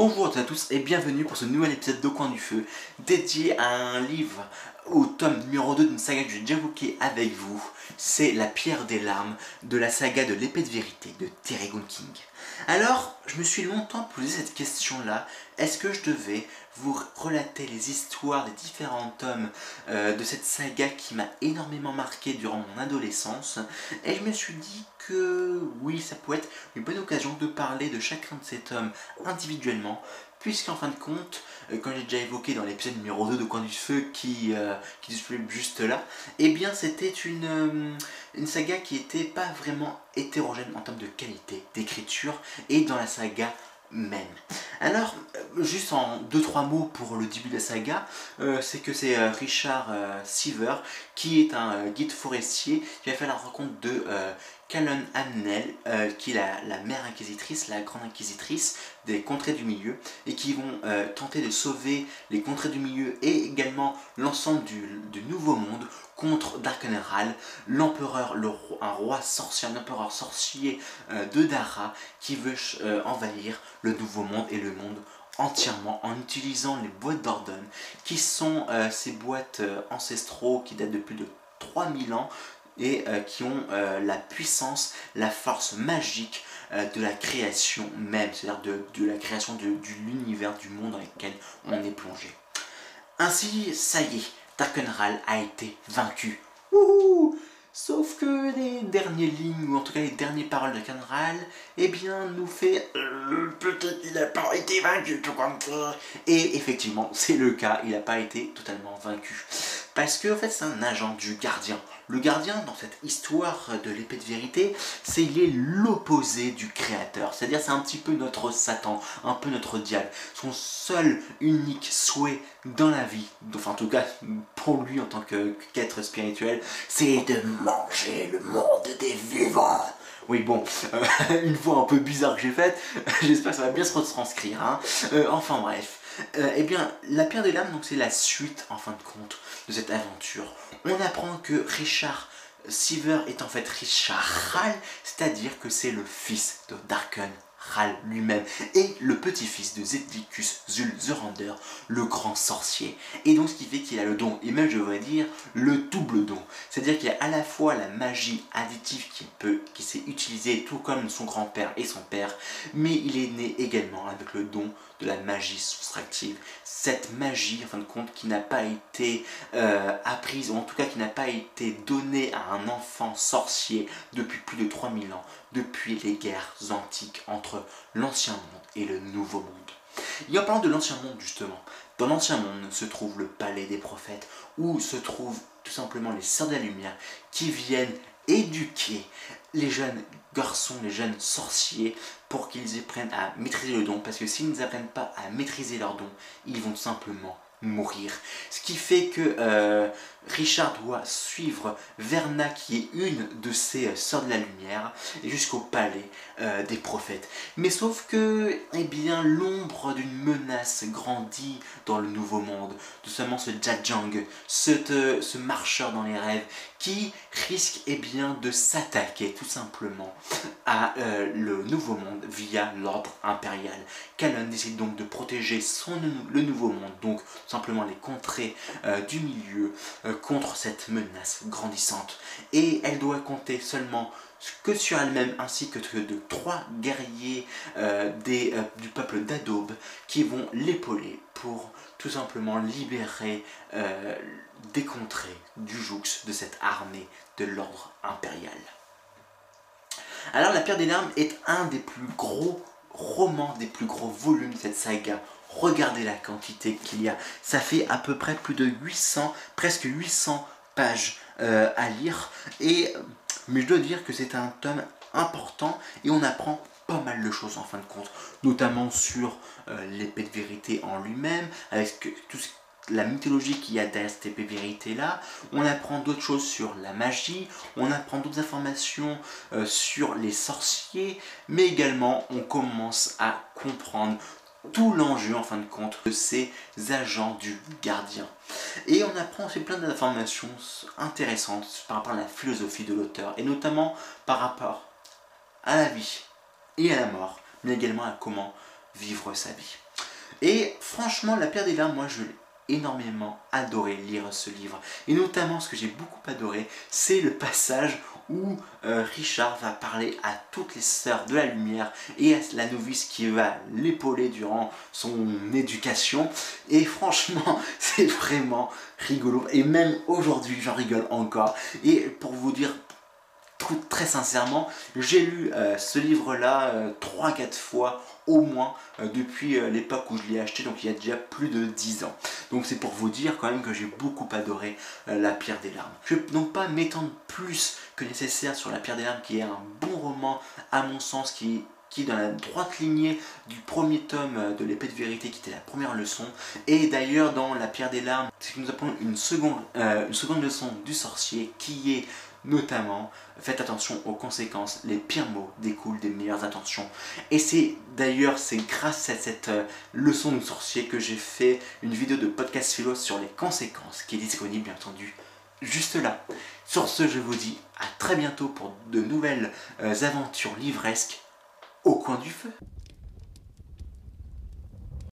Bonjour à tous et bienvenue pour ce nouvel épisode de Coin du Feu dédié à un livre au tome numéro 2 d'une saga que j'ai déjà avec vous. C'est La pierre des larmes de la saga de l'épée de vérité de Terry King. Alors, je me suis longtemps posé cette question-là. Est-ce que je devais vous relater les histoires des différents tomes euh, de cette saga qui m'a énormément marqué durant mon adolescence? Et je me suis dit que oui, ça peut être une bonne occasion de parler de chacun de ces tomes individuellement puisqu'en fin de compte, euh, comme j'ai déjà évoqué dans l'épisode numéro 2 de Coin du Feu qui, euh, disponible juste là, eh bien c'était une, euh, une saga qui était pas vraiment hétérogène en termes de qualité d'écriture et dans la saga Alors, juste en 2-3 mots pour le début de la saga, c'est que c'est Richard Seaver qui est un guide forestier qui a fait la rencontre de Calonne Amnel, euh, qui est la, mère inquisitrice, la grande inquisitrice des contrées du milieu, et qui vont euh, tenter de sauver les contrées du milieu et également l'ensemble du, nouveau monde contre Darkenral, l'empereur, un roi sorcier, un empereur sorcier euh, de Dara, qui veut envahir le nouveau monde et le monde entièrement en utilisant les boîtes d'Ordon, qui sont ces boîtes ancestraux qui datent de plus de 3000 ans, et euh, qui ont euh, la puissance, la force magique euh, de la création même, c'est-à-dire de, la création de, l'univers, du monde dans lequel on est plongé. Ainsi, ça y est, Darkenral a été vaincu. Sauf que les dernières lignes, ou en tout cas les dernières paroles de Darkenral, eh bien, nous fait peut-être il n'a pas été vaincu tout comme ça. Et effectivement, c'est le cas, il n'a pas été totalement vaincu. Parce que en fait, c'est un agent du gardien. Le gardien, dans cette histoire de l'épée de vérité, c'est l'opposé du créateur. C'est-à-dire c'est un petit peu notre Satan, un peu notre diable. Son seul, unique souhait dans la vie, enfin en tout cas pour lui en tant qu'être spirituel, c'est de manger le monde des vivants. Oui, bon, euh, une voix un peu bizarre que j'ai faite, j'espère que ça va bien se retranscrire. Hein. Euh, enfin bref. Euh, eh bien, la pierre des lames, donc c'est la suite, en fin de compte, de cette aventure. On apprend que Richard Seaver est en fait Richard Hall, c'est-à-dire que c'est le fils de Darken lui-même et le petit-fils de Zedvicus Zul the Render, le grand sorcier. Et donc ce qui fait qu'il a le don, et même je voudrais dire le double don. C'est-à-dire qu'il a à la fois la magie additive qui peut, qui s'est utilisée tout comme son grand-père et son père, mais il est né également avec le don de la magie soustractive. Cette magie, en fin de compte, qui n'a pas été euh, apprise, ou en tout cas qui n'a pas été donnée à un enfant sorcier depuis plus de 3000 ans, depuis les guerres antiques entre l'ancien monde et le nouveau monde. Et en parlant de l'ancien monde justement, dans l'ancien monde se trouve le palais des prophètes, où se trouvent tout simplement les sœurs de la lumière qui viennent éduquer les jeunes garçons, les jeunes sorciers, pour qu'ils apprennent à maîtriser le don, parce que s'ils n'apprennent pas à maîtriser leur don, ils vont simplement mourir. Ce qui fait que euh, Richard doit suivre Verna, qui est une de ses euh, sœurs de la lumière, jusqu'au palais euh, des prophètes. Mais sauf que, eh bien, l'ombre d'une menace grandit dans le nouveau monde. Tout simplement ce Jajang, ce, ce marcheur dans les rêves, qui risque eh bien, de s'attaquer tout simplement à le nouveau monde via l'ordre impérial. Calonne décide donc de protéger son, le nouveau monde, donc simplement les contrées du milieu, contre cette menace grandissante. Et elle doit compter seulement que sur elle-même ainsi que de trois guerriers euh, euh, du peuple d'Adobe qui vont l'épauler pour tout simplement libérer euh, des contrées du joux de cette armée de l'ordre impérial. Alors la Pierre des Larmes est un des plus gros romans, des plus gros volumes de cette saga Regardez la quantité qu'il y a. Ça fait à peu près plus de 800, presque 800 pages euh, à lire. Et, mais je dois dire que c'est un tome important et on apprend pas mal de choses en fin de compte, notamment sur euh, l'épée de vérité en lui-même, avec tout la mythologie qu'il y a derrière cette là. On apprend d'autres choses sur la magie, on apprend d'autres informations euh, sur les sorciers, mais également on commence à comprendre tout l'enjeu en fin de compte de ces agents du gardien. Et on apprend aussi plein d'informations intéressantes par rapport à la philosophie de l'auteur et notamment par rapport à la vie et à la mort, mais également à comment vivre sa vie. Et franchement, La Pierre des Larmes, moi je énormément adoré lire ce livre. Et notamment, ce que j'ai beaucoup adoré, c'est le passage où euh, Richard va parler à toutes les sœurs de la lumière et à la novice qui va l'épauler durant son éducation. Et franchement, c'est vraiment rigolo. Et même aujourd'hui, j'en rigole encore. Et pour vous dire très sincèrement, j'ai lu euh, ce livre-là 3-4 euh, fois au moins euh, depuis l'époque où je l'ai acheté, donc il y a déjà plus de 10 ans. Donc c'est pour vous dire quand même que j'ai beaucoup adoré La Pierre des Larmes. Je vais donc pas m'étendre plus que nécessaire sur La Pierre des Larmes, qui est un bon roman à mon sens, qui qui est dans la droite lignée du premier tome de l'épée de vérité qui était la première leçon et d'ailleurs dans la pierre des larmes c'est que nous une seconde, une seconde leçon du sorcier qui est Notamment, faites attention aux conséquences, les pires mots découlent des meilleures intentions. Et c'est d'ailleurs, c'est grâce à cette euh, leçon de sorcier que j'ai fait une vidéo de podcast philo sur les conséquences, qui est disponible bien entendu juste là. Sur ce, je vous dis à très bientôt pour de nouvelles euh, aventures livresques au coin du feu.